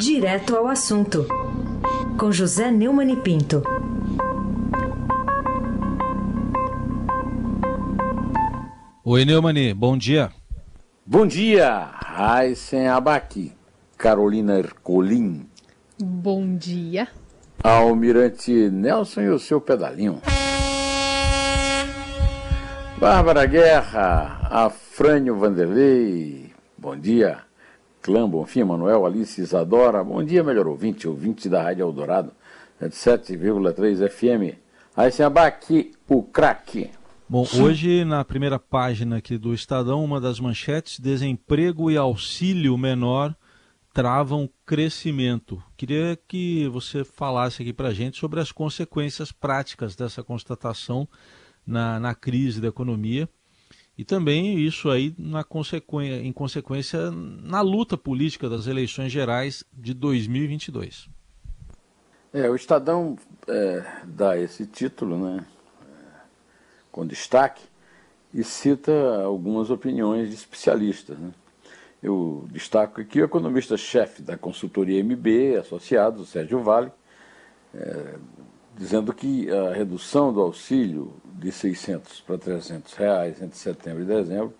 Direto ao assunto, com José Neumann e Pinto. Oi, Neumani, bom dia. Bom dia, Raíssen Abaqui, Carolina Ercolim. Bom dia. Almirante Nelson e o seu pedalinho. Bárbara Guerra, Afrânio Vanderlei, bom dia. Clã Bonfim, Manuel, Alice Isadora, bom dia, melhor ouvinte, ouvinte da Rádio Eldorado, 7,3 FM. Aí se aqui o craque. Bom, hoje na primeira página aqui do Estadão, uma das manchetes, desemprego e auxílio menor travam crescimento. Queria que você falasse aqui para a gente sobre as consequências práticas dessa constatação na, na crise da economia e também isso aí na consequência, em consequência na luta política das eleições gerais de 2022. É, o Estadão é, dá esse título, né, é, com destaque, e cita algumas opiniões de especialistas. Né. Eu destaco aqui o economista-chefe da consultoria MB, associado, Sérgio Vale, é, dizendo que a redução do auxílio de 600 para 300 reais entre setembro e dezembro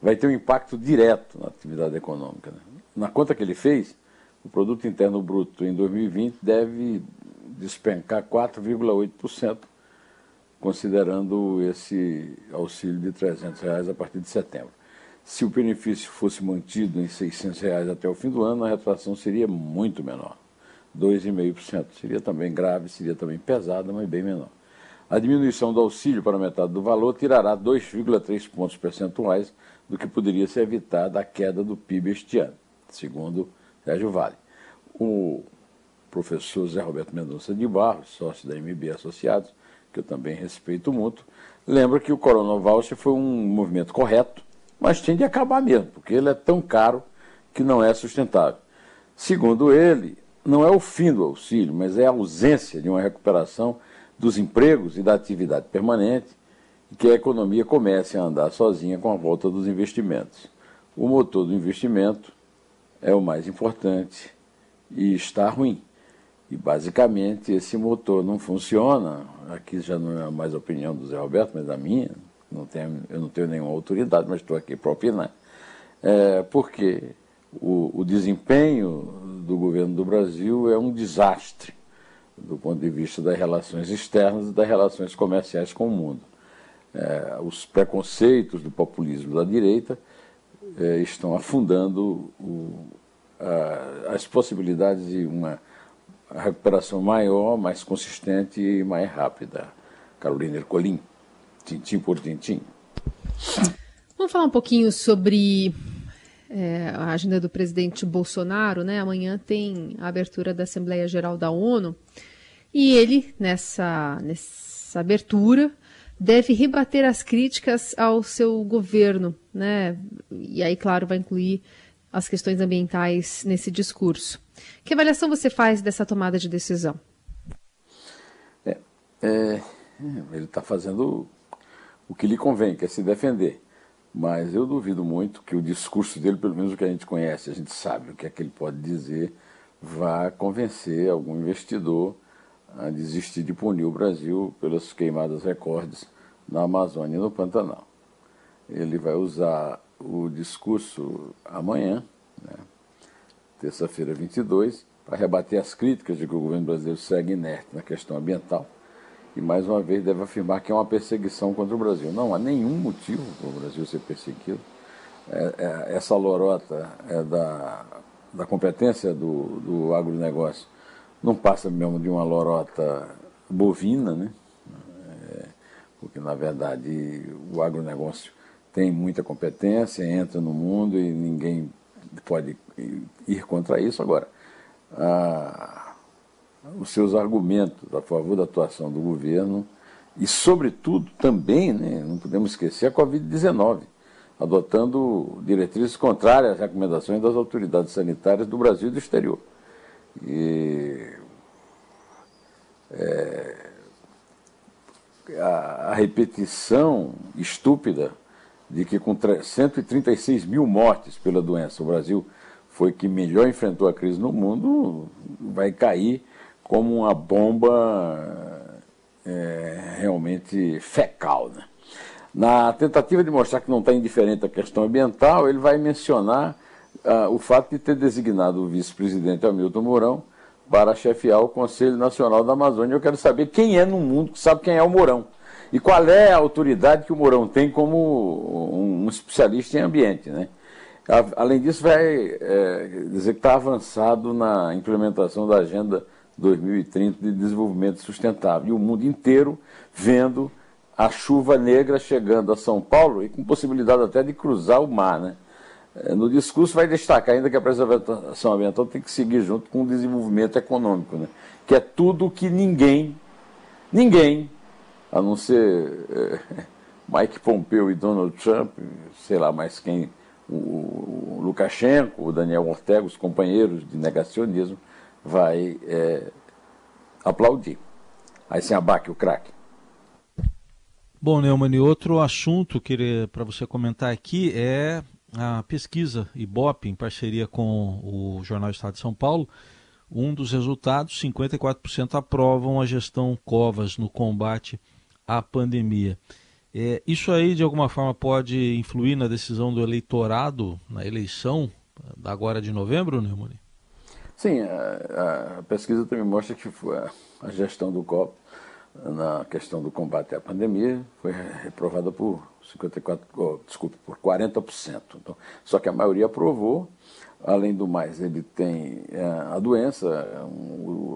vai ter um impacto direto na atividade econômica. Né? Na conta que ele fez, o produto interno bruto em 2020 deve despencar 4,8%, considerando esse auxílio de 300 reais a partir de setembro. Se o benefício fosse mantido em 600 reais até o fim do ano, a retração seria muito menor. 2,5%. Seria também grave, seria também pesada, mas bem menor. A diminuição do auxílio para metade do valor tirará 2,3 pontos percentuais do que poderia se evitar da queda do PIB este ano, segundo Sérgio Vale. O professor Zé Roberto Mendonça de Barros, sócio da MB Associados, que eu também respeito muito, lembra que o Corona Voucher foi um movimento correto, mas tem de acabar mesmo, porque ele é tão caro que não é sustentável. Segundo ele, não é o fim do auxílio, mas é a ausência de uma recuperação dos empregos e da atividade permanente e que a economia comece a andar sozinha com a volta dos investimentos. O motor do investimento é o mais importante e está ruim. E basicamente esse motor não funciona. Aqui já não é mais a opinião do Zé Roberto, mas a minha. Não tenho, eu não tenho nenhuma autoridade, mas estou aqui para opinar. É, porque o, o desempenho do governo do Brasil é um desastre do ponto de vista das relações externas e das relações comerciais com o mundo. É, os preconceitos do populismo da direita é, estão afundando o, a, as possibilidades de uma recuperação maior, mais consistente e mais rápida. Carolina Ercolim, tintim por tintim. Vamos falar um pouquinho sobre é, a agenda do presidente Bolsonaro, né? Amanhã tem a abertura da Assembleia Geral da ONU e ele, nessa, nessa abertura, deve rebater as críticas ao seu governo, né? E aí, claro, vai incluir as questões ambientais nesse discurso. Que avaliação você faz dessa tomada de decisão? É, é, ele está fazendo o que lhe convém, que é se defender. Mas eu duvido muito que o discurso dele, pelo menos o que a gente conhece, a gente sabe o que é que ele pode dizer, vá convencer algum investidor a desistir de punir o Brasil pelas queimadas recordes na Amazônia e no Pantanal. Ele vai usar o discurso amanhã, né, terça-feira 22, para rebater as críticas de que o governo brasileiro segue inerte na questão ambiental e mais uma vez deve afirmar que é uma perseguição contra o Brasil. Não há nenhum motivo para o Brasil ser perseguido. É, é, essa lorota é da, da competência do, do agronegócio. Não passa mesmo de uma lorota bovina, né? É, porque na verdade o agronegócio tem muita competência, entra no mundo e ninguém pode ir contra isso. Agora, a, os seus argumentos a favor da atuação do governo e, sobretudo, também, né, não podemos esquecer, a Covid-19, adotando diretrizes contrárias às recomendações das autoridades sanitárias do Brasil e do exterior. E, é, a, a repetição estúpida de que com 136 mil mortes pela doença o Brasil foi que melhor enfrentou a crise no mundo, vai cair como uma bomba é, realmente fecal. Né? Na tentativa de mostrar que não está indiferente à questão ambiental, ele vai mencionar ah, o fato de ter designado o vice-presidente Hamilton Mourão para chefiar o Conselho Nacional da Amazônia. Eu quero saber quem é no mundo que sabe quem é o Mourão. E qual é a autoridade que o Mourão tem como um especialista em ambiente. Né? Além disso, vai é, dizer que está avançado na implementação da Agenda 2030 de Desenvolvimento Sustentável. E o mundo inteiro vendo a chuva negra chegando a São Paulo e com possibilidade até de cruzar o mar. Né? É, no discurso vai destacar ainda que a preservação ambiental tem que seguir junto com o desenvolvimento econômico, né? que é tudo que ninguém, ninguém, a não ser é, Mike Pompeo e Donald Trump, sei lá mais quem, o, o Lukashenko, o Daniel Ortega, os companheiros de negacionismo, vai é, aplaudir. Aí se abaque o craque. Bom, Neumann, outro assunto que para você comentar aqui é a pesquisa Ibope, em parceria com o Jornal Estado de São Paulo, um dos resultados, 54% aprovam a gestão Covas no combate à pandemia. É, isso aí, de alguma forma, pode influir na decisão do eleitorado, na eleição agora de novembro, Neumani? Sim, a, a, pesquisa também mostra que a, gestão do COP na questão do combate à pandemia foi reprovada por 54, oh, desculpe, por 40%. Então, só que a maioria aprovou. Além do mais, ele tem é, a doença,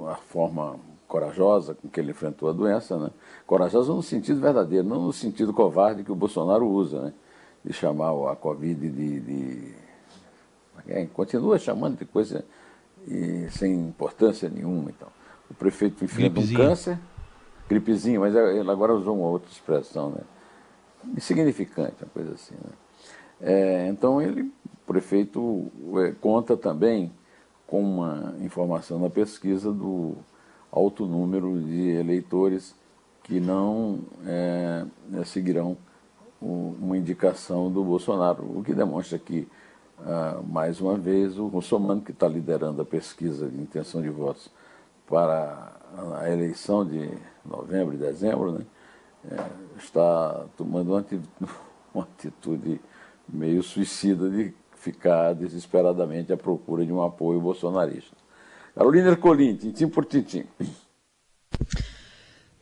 a forma corajosa com que ele enfrentou a doença, né? corajosa no sentido verdadeiro, não no sentido covarde que o Bolsonaro usa, né? de chamar a Covid de. de... É, continua chamando de coisa e, sem importância nenhuma. Então. O prefeito enfrenta um câncer, gripezinho, mas ele agora usou uma outra expressão, né? insignificante, uma coisa assim. Né? É, então ele, o prefeito é, conta também com uma informação na pesquisa do alto número de eleitores que não é, é seguirão uma indicação do Bolsonaro, o que demonstra que, ah, mais uma vez, o Russomano, que está liderando a pesquisa de intenção de votos para a eleição de novembro e dezembro, né, é, está tomando uma, uma atitude meio suicida de ficar desesperadamente à procura de um apoio bolsonarista. Carolina Ercolim, tintim por tintim.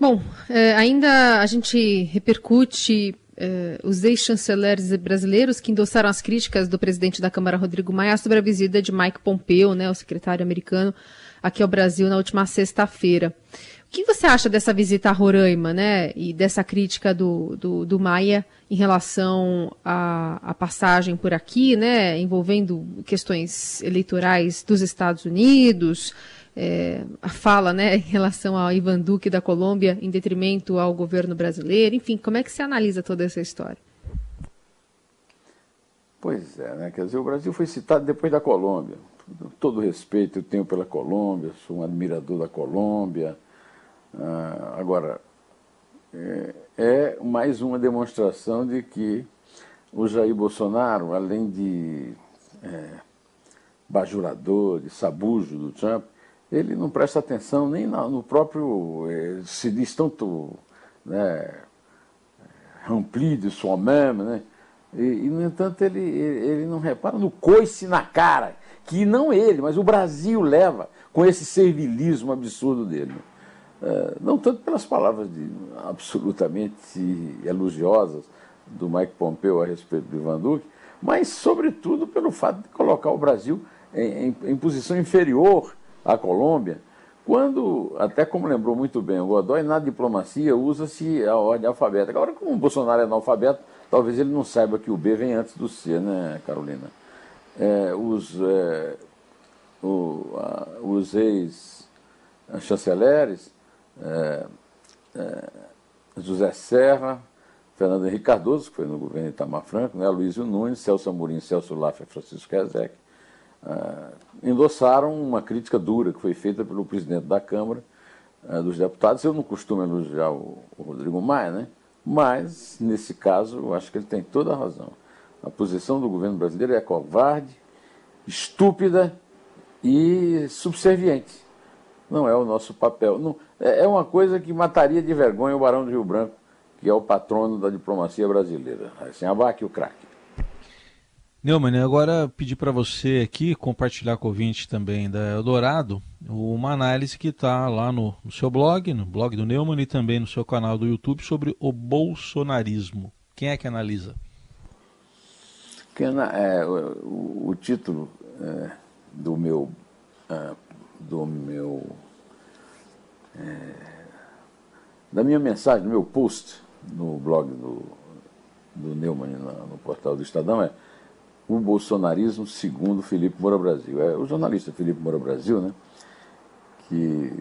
Bom, é, ainda a gente repercute é, os ex-chanceleres brasileiros que endossaram as críticas do presidente da Câmara, Rodrigo Maia, sobre a visita de Mike Pompeo, né, o secretário americano, aqui ao Brasil na última sexta-feira. O que você acha dessa visita a Roraima, né, e dessa crítica do, do, do Maia em relação à, passagem por aqui, né, envolvendo questões eleitorais dos Estados Unidos, é, a fala, né, em relação ao Ivan Duque da Colômbia em detrimento ao governo brasileiro, enfim, como é que se analisa toda essa história? Pois é, né, quer dizer, o Brasil foi citado depois da Colômbia. Todo respeito eu tenho pela Colômbia, sou um admirador da Colômbia, ah, agora, é, é, mais uma demonstração de que o Jair Bolsonaro, além de é, bajulador, de sabujo do Trump, ele não presta atenção nem no próprio. É, se diz tanto né, rempli de sua mesmo, né? E, e, no entanto, ele, ele não repara no coice na cara, que não ele, mas o Brasil leva com esse servilismo absurdo dele. É, não tanto pelas palavras de, absolutamente elogiosas do Mike Pompeo a respeito do Ivan Duque, mas, sobretudo, pelo fato de colocar o Brasil em, em, em posição inferior à Colômbia, quando, até como lembrou muito bem o Godoy, na diplomacia usa-se a ordem alfabética. Agora, como o Bolsonaro é analfabeto, talvez ele não saiba que o B vem antes do C, né, Carolina? É, os, é, o, a, os ex-chanceleres é, é, José Serra, Fernando Henrique Cardoso, que foi no governo Itamar Franco, né, Luísio Nunes, Celso Amorim, Celso Laffer Francisco Rezec, é, endossaram uma crítica dura que foi feita pelo presidente da Câmara é, dos Deputados. Eu não costumo elogiar o, o Rodrigo Maia, né? mas, nesse caso, eu acho que ele tem toda a razão. A posição do governo brasileiro é covarde, estúpida e subserviente. Não é o nosso papel. Não, é, é uma coisa que mataria de vergonha o Barão do Rio Branco, que é o patrono da diplomacia brasileira. Assim, abaque o craque. Neumann, agora pedir para você aqui compartilhar com o ouvinte também da Eldorado uma análise que está lá no, no, seu blog, no blog do Neumann e também no seu canal do YouTube sobre o bolsonarismo. Quem é que analisa? É, o, o, título é, do meu é, do meu é, da minha mensagem, do meu post no blog do, do Neumann no, no portal do Estadão é o bolsonarismo segundo Felipe Moura Brasil. É o jornalista Felipe Moura Brasil, né, que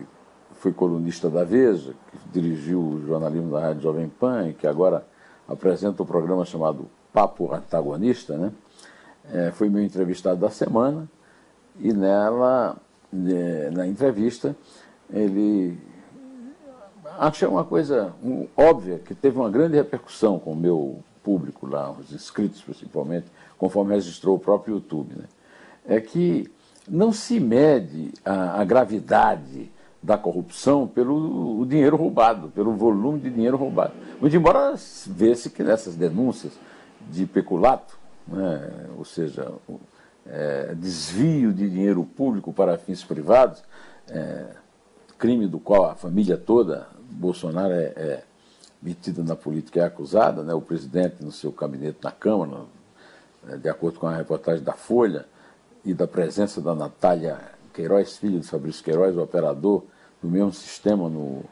foi colunista da Veja, que dirigiu o jornalismo da Rádio Jovem Pan e que agora apresenta um programa chamado Papo Antagonista, né, é, foi meu entrevistado da semana e nela, é, na entrevista, ele acha uma coisa óbvia que teve uma grande repercussão com o meu público lá, os inscritos principalmente, conforme registrou o próprio YouTube, né? é que não se mede a, a gravidade da corrupção pelo dinheiro roubado, pelo volume de dinheiro roubado. Muito embora vê-se que nessas denúncias de peculato, né, ou seja, o, é, desvio de dinheiro público para fins privados, é, crime do qual a família toda, Bolsonaro é, é metida na política, é acusada, né, o presidente no seu gabinete na Câmara, né, de acordo com a reportagem da Folha, e da presença da Natália Queiroz, filha de Fabrício Queiroz, o operador do mesmo sistema no,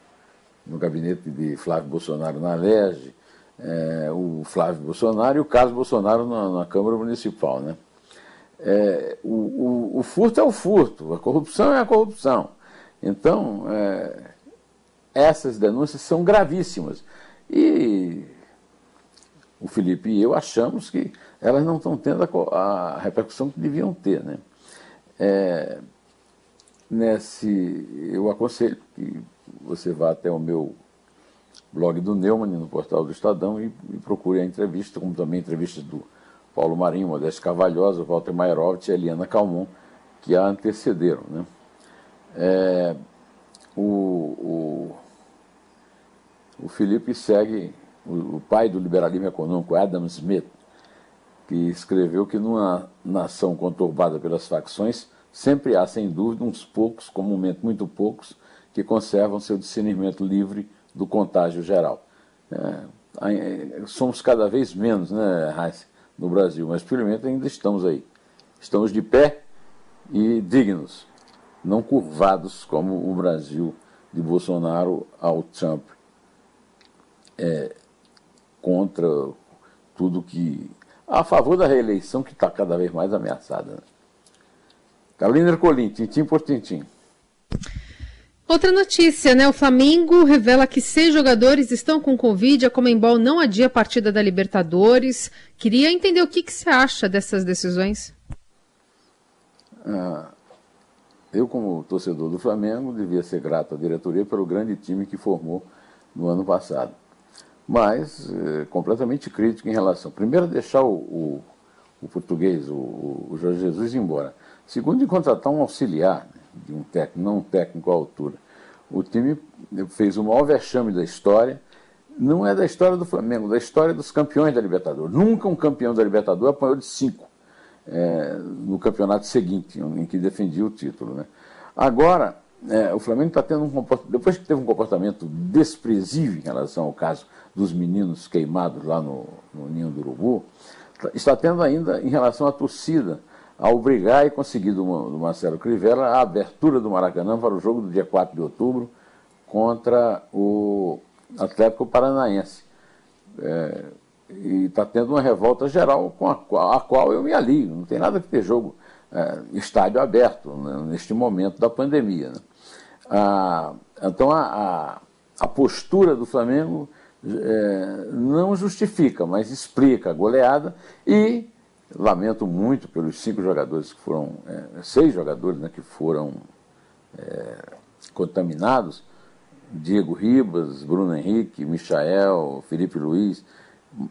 no gabinete de Flávio Bolsonaro na Lege, é, o Flávio Bolsonaro e o Carlos Bolsonaro na, na Câmara Municipal. Né? É, o, o, o, furto é o furto, a corrupção é a corrupção. Então, é, essas denúncias são gravíssimas. E o Felipe e eu achamos que elas não estão tendo a, a repercussão que deviam ter. Né? É, nesse, eu aconselho que você vá até o meu blog do Neumann, no portal do Estadão, e, e procure a entrevista, como também entrevistas do Paulo Marinho, Modesto Carvalhosa, Walter Mairovitch e Eliana Calmon, que a antecederam. Né? É, o, o, o Felipe segue o, o pai do liberalismo econômico, Adam Smith, que escreveu que numa nação conturbada pelas facções, sempre há, sem dúvida, uns poucos, comumente muito poucos, que conservam seu discernimento livre do contágio geral. É, somos cada vez menos, né, Heinz, no Brasil, mas pelo menos ainda estamos aí. Estamos de pé e dignos, não curvados como o Brasil de Bolsonaro ao Trump. É, contra tudo que. a favor da reeleição que está cada vez mais ameaçada. Né? Carolina Ercolim, tintim por tintim. Outra notícia, né? O Flamengo revela que seis jogadores estão com Covid. A Comembol não adia a partida da Libertadores. Queria entender o que, que você acha dessas decisões. Ah, eu, como torcedor do Flamengo, devia ser grato à diretoria pelo grande time que formou no ano passado mas é, completamente crítico em relação. Primeiro, deixar o, o, o português, o, o, Jorge Jesus, embora. Segundo, de contratar um auxiliar né, de um técnico, não um técnico à altura. O time fez o maior vexame da história. Não é da história do Flamengo, da história dos campeões da Libertadores. Nunca um campeão da Libertadores apanhou de cinco é, no campeonato seguinte, em que defendia o título. Né? Agora, é, o Flamengo está tendo um comportamento, depois que teve um comportamento desprezível em relação ao caso dos meninos queimados lá no, no Ninho do Urubu, está tendo ainda em relação à torcida, a obrigar e conseguir do, do Marcelo Crivella a abertura do Maracanã para o jogo do dia 4 de outubro contra o Atlético Paranaense. É, e está tendo uma revolta geral com a, a, qual eu me alio. Não tem nada que ter jogo, estádio aberto né, neste momento da pandemia. Né? Ah, então a, a, a postura do Flamengo é, não justifica, mas explica a goleada e lamento muito pelos cinco jogadores que foram, é, seis jogadores né, que foram é, contaminados, Diego Ribas, Bruno Henrique, Michael, Felipe Luiz,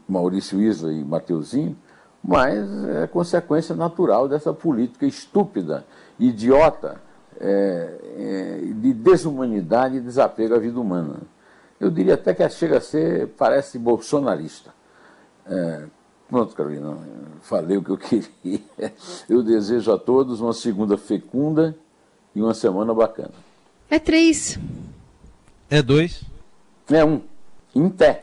Maurício Isla e Mateuzinho, mas é consequência natural dessa política estúpida, idiota, é, é, de desumanidade e desapego à vida humana. Eu diria até que chega a ser, parece bolsonarista. É, pronto, Carolina, falei o que eu queria. Eu desejo a todos uma segunda fecunda e uma semana bacana. É três. É dois. É um. Em pé.